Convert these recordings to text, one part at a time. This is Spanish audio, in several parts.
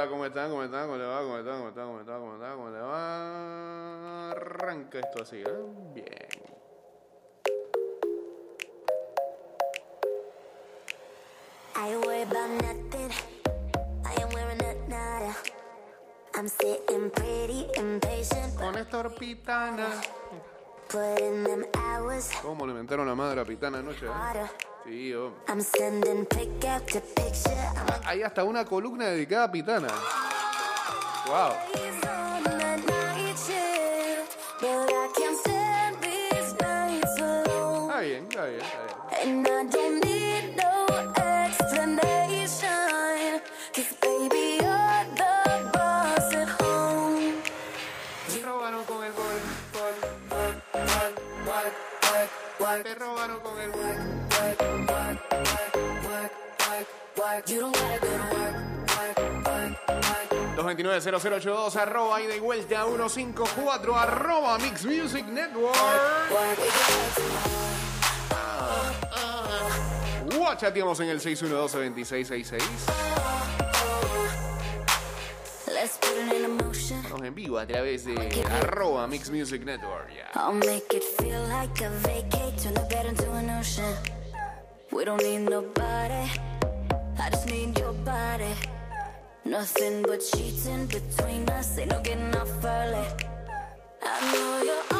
hola, ¿cómo están? ¿Cómo están? ¿Cómo le va? ¿Cómo están? ¿Cómo están? ¿Cómo están? ¿Cómo están? ¿Cómo le va? Arranca esto así, ¿eh? Bien. I worry about nothing. I am wearing a nada. I'm sitting pretty impatient, Con Néstor Pitana. putting them hours ¿Cómo le inventaron la madre a Pitana anoche? eh? Sí. I'm Hay hasta una columna dedicada a Pitana. Wow. Está bien, está bien, está bien. 229-0082, arroba y de vuelta 154, arroba Mix Music Network. Guachateamos en el 612-2666. Estamos en vivo a través de arroba Mix Music Network. I'll make it feel like a vacate, turn the bed into an ocean. We don't need nobody, I just need your body. Nothing but cheating between us, ain't no getting off early. I know you're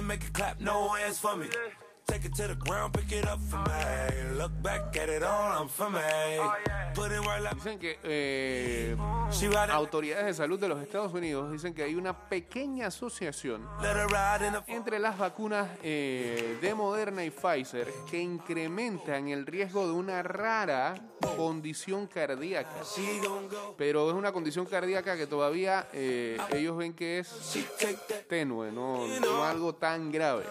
You make it clap? No hands for me. Take it to the ground, pick it up for me. Look back at it all, I'm for me. Put it right like Dicen que eh, autoridades de salud de los Estados Unidos dicen que hay una pequeña asociación entre las vacunas eh, de Moderna y Pfizer que incrementan el riesgo de una rara condición cardíaca. Pero es una condición cardíaca que todavía eh, ellos ven que es tenue, no, no algo tan grave.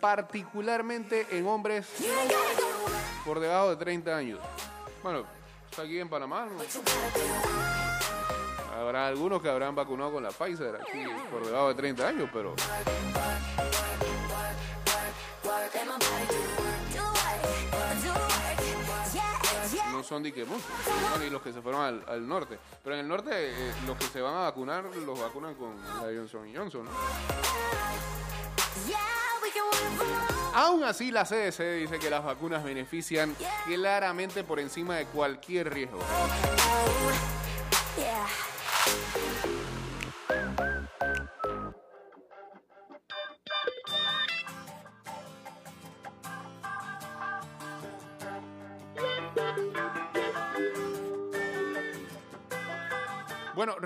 Particularmente en hombres por debajo de 30 años. Bueno, está aquí en Panamá. ¿no? Habrá algunos que habrán vacunado con la Pfizer aquí por debajo de 30 años, pero son de que muchos. Y los que se fueron al, norte. Pero en el norte, eh, los que se van a vacunar, los vacunan con la Johnson Johnson. ¿no? Aún así, la CDC dice que las vacunas benefician claramente por encima de cualquier riesgo.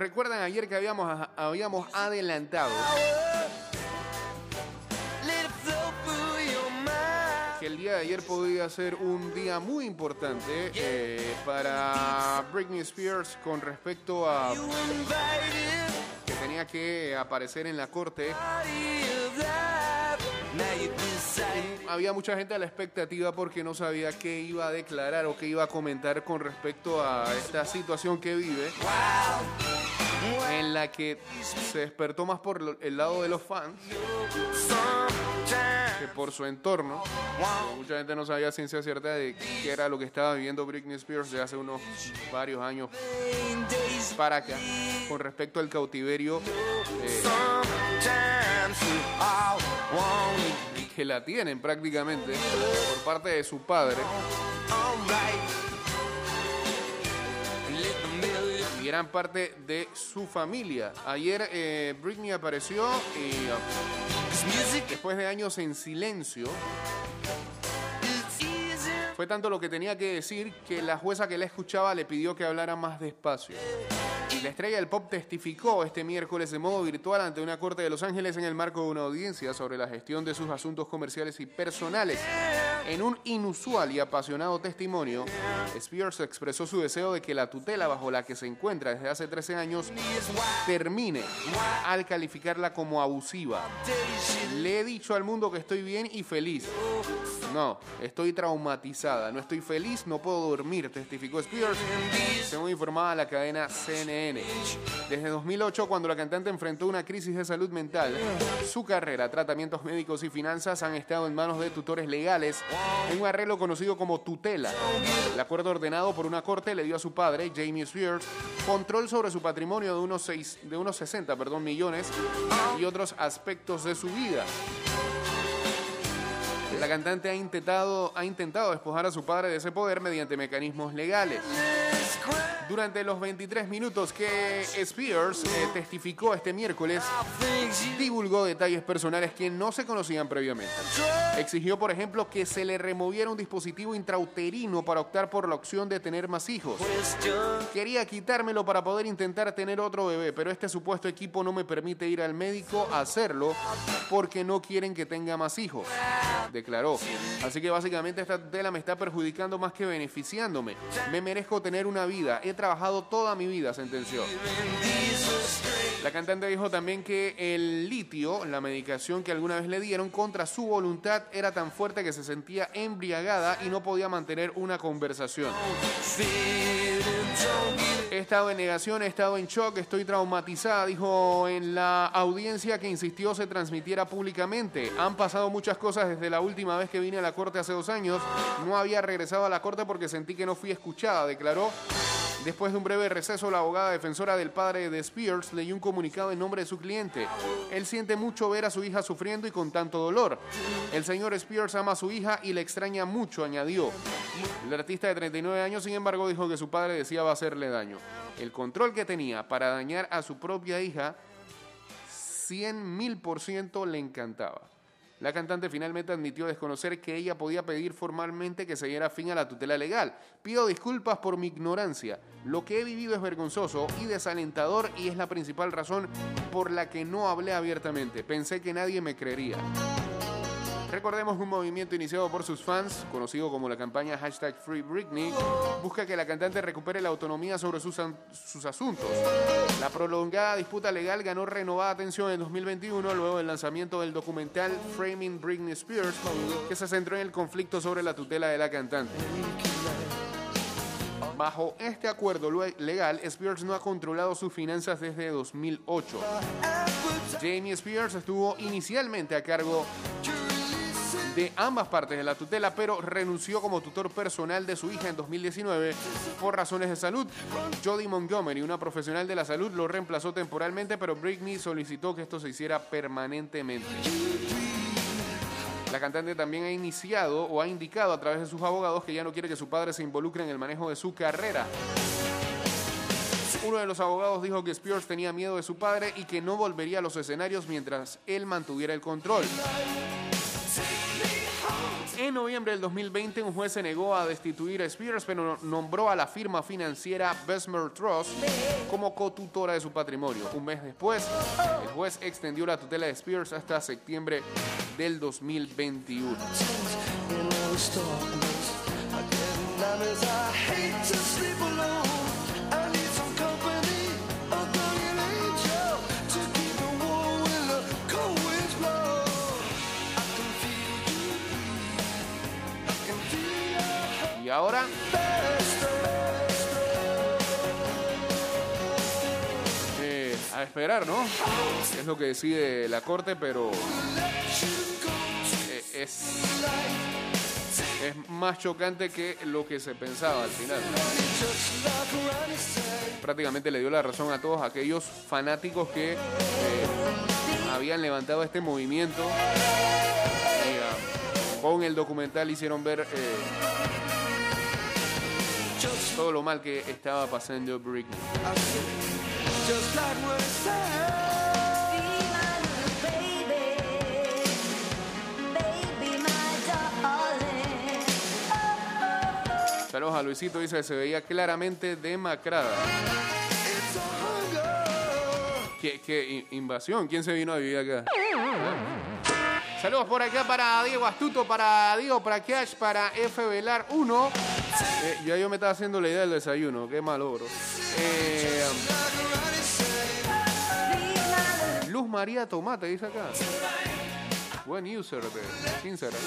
Recuerdan ayer que habíamos, habíamos adelantado que el día de ayer podía ser un día muy importante eh, para Britney Spears con respecto a que tenía que aparecer en la corte. Había mucha gente a la expectativa porque no sabía qué iba a declarar o qué iba a comentar con respecto a esta situación que vive, en la que se despertó más por el lado de los fans que por su entorno. Mucha gente no sabía ciencia cierta de qué era lo que estaba viviendo Britney Spears de hace unos varios años para acá con respecto al cautiverio eh, Que la tienen prácticamente por parte de su padre y eran parte de su familia. Ayer eh, Britney apareció y music después de años en silencio. Fue tanto lo que tenía que decir que la jueza que la escuchaba le pidió que hablara más despacio. La estrella del pop testificó este miércoles de modo virtual ante una corte de Los Ángeles en el marco de una audiencia sobre la gestión de sus asuntos comerciales y personales. En un inusual y apasionado testimonio, Spears expresó su deseo de que la tutela bajo la que se encuentra desde hace 13 años termine al calificarla como abusiva. Le he dicho al mundo que estoy bien y feliz. No, estoy traumatizada, no estoy feliz, no puedo dormir, testificó Spears, según informaba la cadena CNN. Desde 2008, cuando la cantante enfrentó una crisis de salud mental, su carrera, tratamientos médicos y finanzas han estado en manos de tutores legales un arreglo conocido como tutela. El acuerdo ordenado por una corte le dio a su padre, Jamie Spears, control sobre su patrimonio de unos, seis, de unos 60 perdón, millones y otros aspectos de su vida. La cantante ha intentado, ha intentado despojar a su padre de ese poder mediante mecanismos legales. Durante los 23 minutos que Spears eh, testificó este miércoles, divulgó detalles personales que no se conocían previamente. Exigió, por ejemplo, que se le removiera un dispositivo intrauterino para optar por la opción de tener más hijos. Quería quitármelo para poder intentar tener otro bebé, pero este supuesto equipo no me permite ir al médico a hacerlo porque no quieren que tenga más hijos, declaró. Así que básicamente esta tela me está perjudicando más que beneficiándome. Me merezco tener una vida. He trabajado toda mi vida, sentenció. La cantante dijo también que el litio, la medicación que alguna vez le dieron contra su voluntad, era tan fuerte que se sentía embriagada y no podía mantener una conversación. He estado en negación, he estado en shock, estoy traumatizada, dijo en la audiencia que insistió se transmitiera públicamente. Han pasado muchas cosas desde la última vez que vine a la corte hace dos años. No había regresado a la corte porque sentí que no fui escuchada, declaró. Después de un breve receso, la abogada defensora del padre de Spears leyó un comunicado en nombre de su cliente. Él siente mucho ver a su hija sufriendo y con tanto dolor. El señor Spears ama a su hija y le extraña mucho, añadió. El artista de 39 años, sin embargo, dijo que su padre deseaba hacerle daño. El control que tenía para dañar a su propia hija, 100 mil por ciento le encantaba. La cantante finalmente admitió desconocer que ella podía pedir formalmente que se diera fin a la tutela legal. Pido disculpas por mi ignorancia. Lo que he vivido es vergonzoso y desalentador y es la principal razón por la que no hablé abiertamente. Pensé que nadie me creería. Recordemos un movimiento iniciado por sus fans, conocido como la campaña hashtag Free Britney, busca que la cantante recupere la autonomía sobre sus, sus asuntos. La prolongada disputa legal ganó renovada atención en 2021 luego del lanzamiento del documental Framing Britney Spears, que se centró en el conflicto sobre la tutela de la cantante. Bajo este acuerdo legal, Spears no ha controlado sus finanzas desde 2008. Jamie Spears estuvo inicialmente a cargo de ambas partes de la tutela, pero renunció como tutor personal de su hija en 2019 por razones de salud. Jodie Montgomery, una profesional de la salud, lo reemplazó temporalmente, pero Britney solicitó que esto se hiciera permanentemente. La cantante también ha iniciado o ha indicado a través de sus abogados que ya no quiere que su padre se involucre en el manejo de su carrera. Uno de los abogados dijo que Spears tenía miedo de su padre y que no volvería a los escenarios mientras él mantuviera el control. En noviembre del 2020, un juez se negó a destituir a Spears, pero nombró a la firma financiera Besmer Trust como cotutora de su patrimonio. Un mes después, el juez extendió la tutela de Spears hasta septiembre del 2021. Ahora... Eh, a esperar, ¿no? Es lo que decide la corte, pero eh, es, es más chocante que lo que se pensaba al final. Prácticamente le dio la razón a todos aquellos fanáticos que eh, habían levantado este movimiento. con el documental hicieron ver todo lo mal que estaba pasando Britney. Saludos a Luisito, dice que se veía claramente demacrada. ¿Qué, invasión? ¿Quién se vino a vivir acá? Saludos por acá para Diego Astuto, para Diego, para Cash, para F Velar 1. Eh, yo me estaba haciendo la idea del desayuno, qué malo, bro. Eh, Luz María Tomate, dice acá. Buen user de Instagram.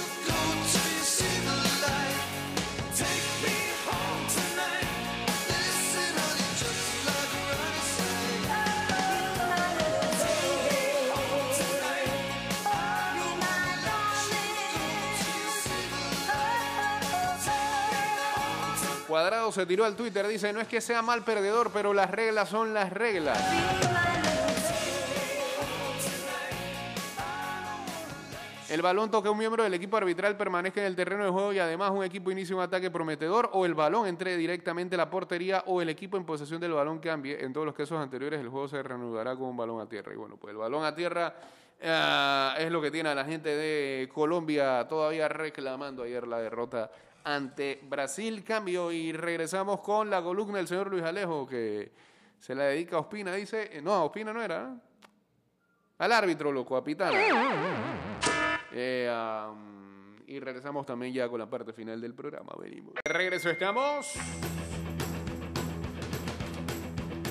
Se tiró al Twitter, dice, no es que sea mal perdedor, pero las reglas son las reglas. El balón toca a un miembro del equipo arbitral, permanezca en el terreno de juego y además un equipo inicia un ataque prometedor o el balón entre directamente a la portería o el equipo en posesión del balón cambie. En todos los casos anteriores el juego se reanudará con un balón a tierra. Y bueno, pues el balón a tierra ah, es lo que tiene a la gente de Colombia todavía reclamando ayer la derrota ante Brasil. Cambio y regresamos con la columna del señor Luis Alejo que se la dedica a Ospina. Dice, eh, no, a Ospina no era, ¿no? Al árbitro, loco, a Pitana. Eh, y regresamos también ya con la parte final del programa. Venimos. Regreso estamos.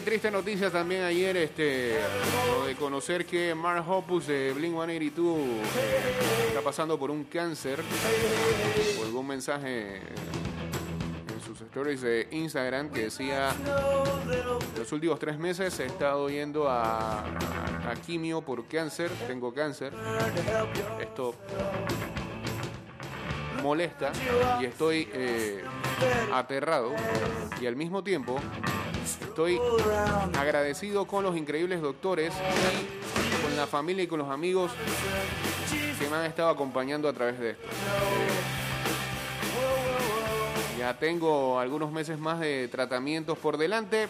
Triste noticia también ayer, este, lo de conocer que Mark Hoppus de Blink 182 eh, está pasando por un cáncer. Colgó un mensaje en sus stories de Instagram que decía los últimos tres meses he estado yendo a quimio por cáncer, tengo cáncer. Esto molesta y estoy eh, aterrado y al mismo tiempo estoy agradecido con los increíbles doctores y con la familia y con los amigos que me han estado acompañando a través de esto. Ya tengo algunos meses más de tratamientos por delante, eh,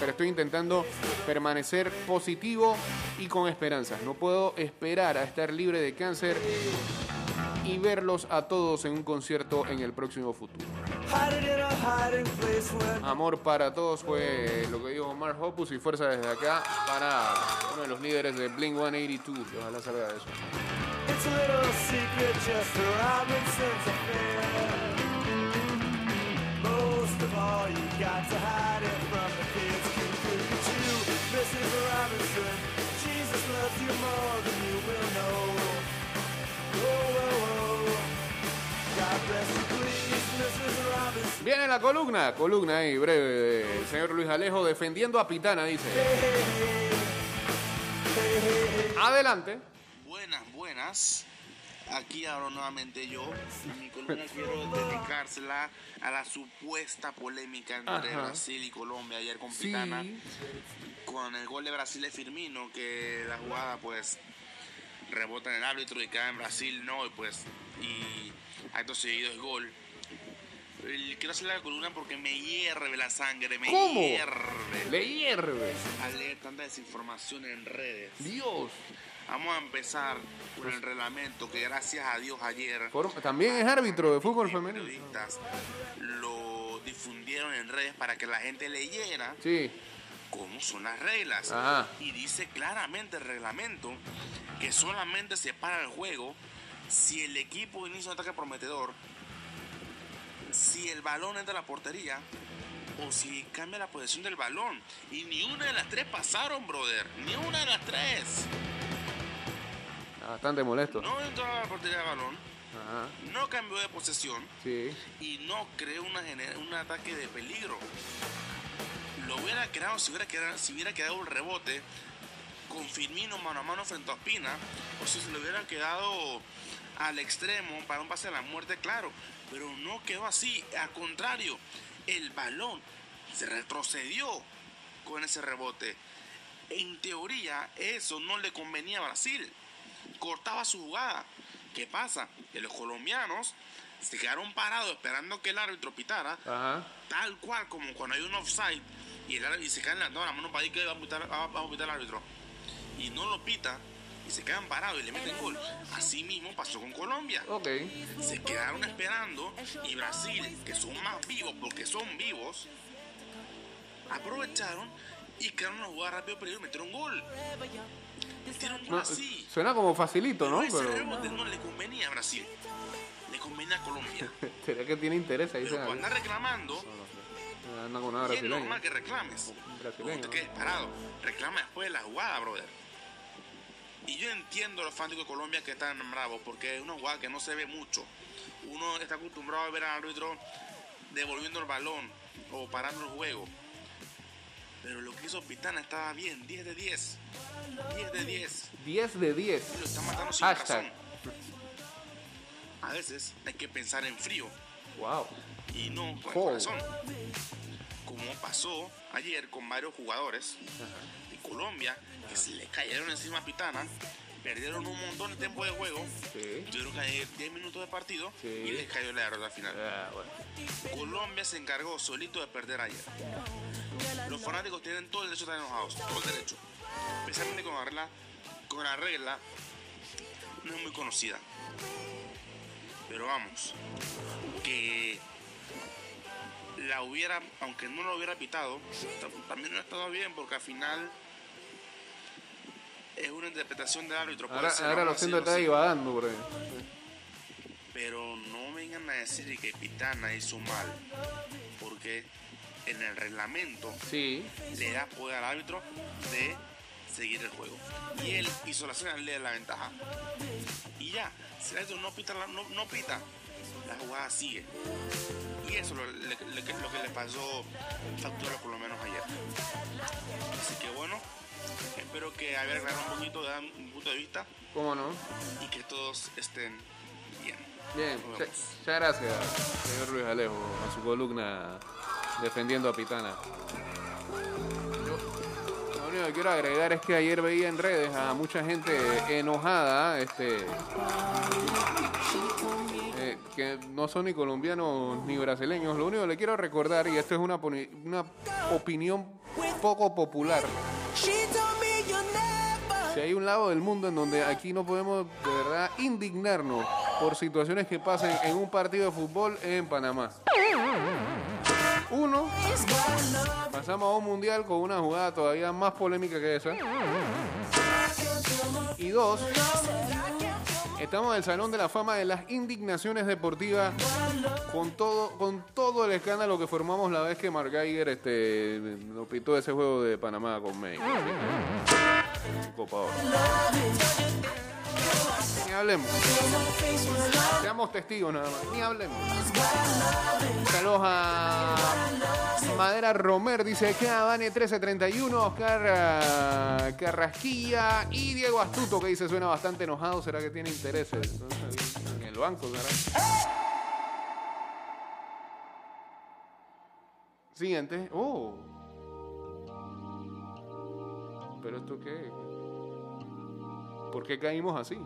pero estoy intentando permanecer positivo y con esperanzas. No puedo esperar a estar libre de cáncer y verlos a todos en un concierto en el próximo futuro. Amor para todos fue lo que dijo Mark Hoppus y fuerza desde acá para uno de los líderes de Blink 182. que Ojalá salga de eso. Viene la columna, columna ahí breve del señor Luis Alejo defendiendo a Pitana, dice. Adelante. Buenas, buenas. Aquí ahora nuevamente yo. Mi columna quiero dedicársela a la supuesta polémica entre Ajá. Brasil y Colombia ayer con Sí. Pitana. Con el gol de Brasil de Firmino, que la jugada pues rebota en el árbitro y cae en Brasil, no, y pues, y acto seguido es gol. El- Quiero hacer la columna porque me hierve la sangre, me ¿Cómo? hierve Le hierve. al leer tanta desinformación en redes. Dios. Vamos a empezar con el reglamento que gracias a Dios ayer Por- También es árbitro de fútbol femenino. periodistas lo difundieron en redes para que la gente leyera Sí. cómo son las reglas. Ajá. Y dice claramente el reglamento que solamente se para el juego si el equipo inicia un ataque prometedor, si el balón entra a la portería o si cambia la posición del balón. Y ni una de las tres pasaron, brother. Ni una de las tres. Bastante molesto. No entró a la portería del balón, Ajá. no cambió de posesión Sí. y no creó una un ataque de peligro. Lo hubiera creado si hubiera quedado, si hubiera quedado un rebote con Firmino mano a mano frente a Ospina o si se le hubiera quedado al extremo para un pase a la muerte, claro. Pero no quedó así. Al contrario, el balón se retrocedió con ese rebote. En teoría, eso no le convenía a Brasil. Cortaba su jugada. ¿Qué pasa? Que los colombianos se quedaron parados esperando que el árbitro pitara, Ajá. tal cual como cuando hay un offside y, el árbitro, y se caen las no, la mano para ahí que va a pitar, va, va a pitar el árbitro. Y no lo pita y se quedan parados y le meten gol. Así mismo pasó con Colombia Ok. se quedaron esperando y Brasil, que son más vivos porque son vivos, aprovecharon y quedaron una jugada rápido pero ellos metieron gol. Metieron gol No, así. suena como facilito, ¿no? Pero rebote no le convenía a Brasil. Le convenía a Colombia. sería que tiene interés ahí. Pero cuando anda reclamando, Anda con una y es normal que reclames. Brasileño, No te ¿no? quedes parado. Reclama después de la jugada, brother. Y yo entiendo a los fanáticos de Colombia que están bravos porque es una jugada que no se ve mucho. Uno está acostumbrado a ver al árbitro devolviendo el balón o parando el juego. Pero lo que hizo Pitana estaba bien, 10 de 10. 10 de 10. 10 de 10. Lo está matando sin Hashtag. razón. A veces hay que pensar en frío Wow. y no con el Oh. corazón. Como pasó ayer con varios jugadores de Colombia que se le cayeron encima a Pitana, perdieron un montón de tiempo de juego, Sí. tuvieron que añadir 10 minutos de partido Sí. y les cayó la derrota final. Ah, bueno. Colombia se encargó solito de perder ayer. Los fanáticos tienen todo el derecho a estar enojados, todo el derecho. Especialmente con la regla, con la regla no es muy conocida. Pero vamos, que la hubiera, aunque no lo hubiera pitado, tam- también no ha estado bien porque al final es una interpretación del árbitro. puede Ahora, ser, ahora lo siento, está divagando por ahí. Pero no vengan a decir que Pitana hizo mal, porque en el reglamento Sí. le da poder al árbitro de seguir el juego. Y él hizo la señal, le da la ventaja. Y ya, si el árbitro no pita, la- no, no pita, la jugada sigue. Y eso es lo, lo que le pasó factura a los colombianos ayer. Así que bueno, espero que haber aclarado un poquito de mi punto de vista ¿Cómo no? y que todos estén bien. Bien, muchas gracias, señor Luis Alejo, a su columna defendiendo a Pitana. Yo, lo único que quiero agregar es que ayer veía en redes a mucha gente enojada, este, eh, que no son ni colombianos ni brasileños. Lo único que le quiero recordar, y esto es una, una opinión poco popular, si hay un lado del mundo en donde aquí no podemos de verdad indignarnos por situaciones que pasen en un partido de fútbol en Panamá. Uno, pasamos a un mundial con una jugada todavía más polémica que esa. Y dos, estamos en el Salón de la Fama de las Indignaciones Deportivas con todo, con todo el escándalo que formamos la vez que Mark Geiger este, nos pitó ese juego de Panamá con México. Ni hablemos. Seamos testigos nada más. Ni hablemos. Saludos a Madera Romer. Dice que Abane 1331. Oscar ah, Carrasquilla. Y Diego Astuto que dice suena bastante enojado. ¿Será que tiene intereses en el banco? ¿será? Siguiente. Oh. ¿Pero esto qué? ¿Por qué caímos así?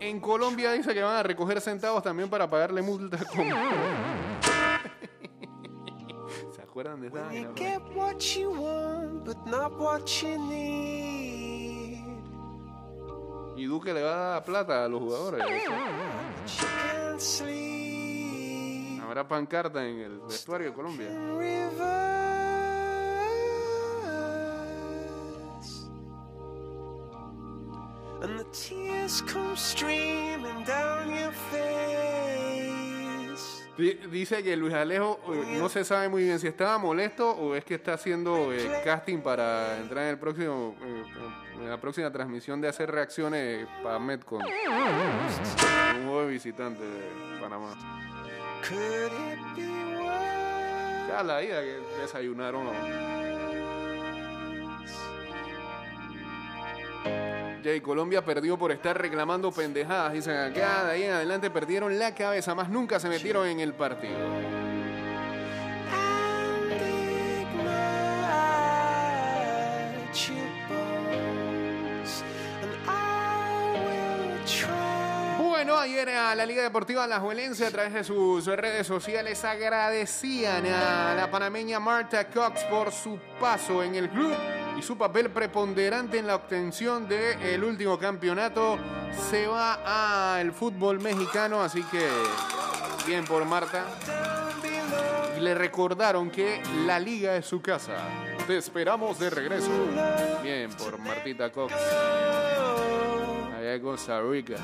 En Colombia dice que van a recoger centavos también para pagarle multa con... ¿Se acuerdan de esa vaina, You bro? get what you want, but not what you need. Y Duque le va a dar plata a los jugadores. Sleep. Habrá pancarta en el vestuario de Colombia. And the tears come streaming down your face. Di- Dice que Luis Alejo eh, no se sabe muy bien si estaba molesto o es que está haciendo eh, casting para entrar en el próximo eh, en la próxima transmisión de hacer reacciones para Metcon. Un de visitante de Panamá. Ya la ida que desayunaron. Jay, Colombia perdió por estar reclamando pendejadas. Dicen acá, de ahí en adelante perdieron la cabeza, más nunca se metieron en el partido. A la Liga Deportiva Alajuelense a través de sus redes sociales agradecían a la panameña Marta Cox por su paso en el club y su papel preponderante en la obtención del último campeonato. Se va al fútbol mexicano, así que bien por Marta. Y le recordaron que la liga es su casa. Te esperamos de regreso. Bien por Martita Cox. Allá en Costa Rica.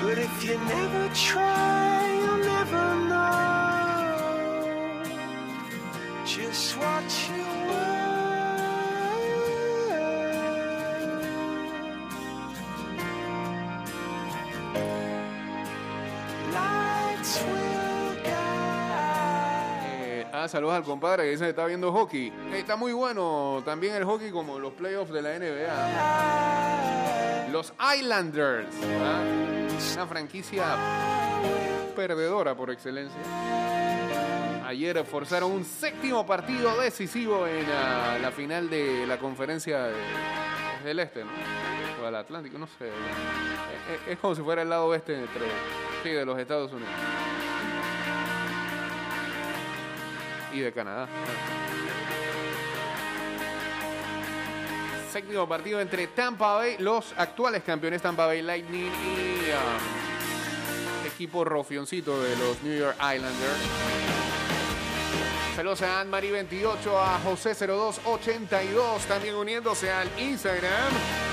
But if you never try, you'll never know just what you were. Lights will guide. Eh, ah, saludos al compadre que dice que está viendo hockey. Eh, está muy bueno también el hockey como los playoffs de la NBA. Los Islanders. Una franquicia perdedora por excelencia. Ayer forzaron un séptimo partido decisivo en ah, la final de la conferencia de- del Este, ¿no? O del Atlántico, no sé. Eh, eh, Es, como si fuera el lado oeste entre, sí, de los Estados Unidos. Y de Canadá. Séptimo partido entre Tampa Bay, los actuales campeones Tampa Bay Lightning y um, equipo rofioncito de los New York Islanders. Saludos a Anne-Marie 28, a José 0282, también uniéndose al Instagram.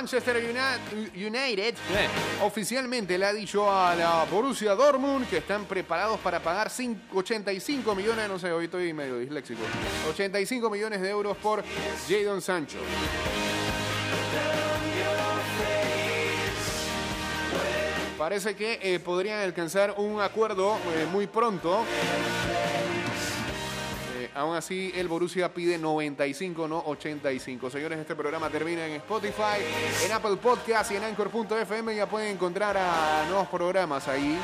Manchester Uni- United oficialmente le ha dicho a la Borussia Dortmund que están preparados para pagar cin- 85 millones, no sé, hoy estoy medio disléxico, 85 millones de euros por Jadon Sancho. Parece que eh, podrían alcanzar un acuerdo eh, muy pronto. Aún así, el Borussia pide 95, no 85. Señores, este programa termina en Spotify, en Apple Podcast y en Anchor.fm. Ya pueden encontrar a nuevos programas ahí.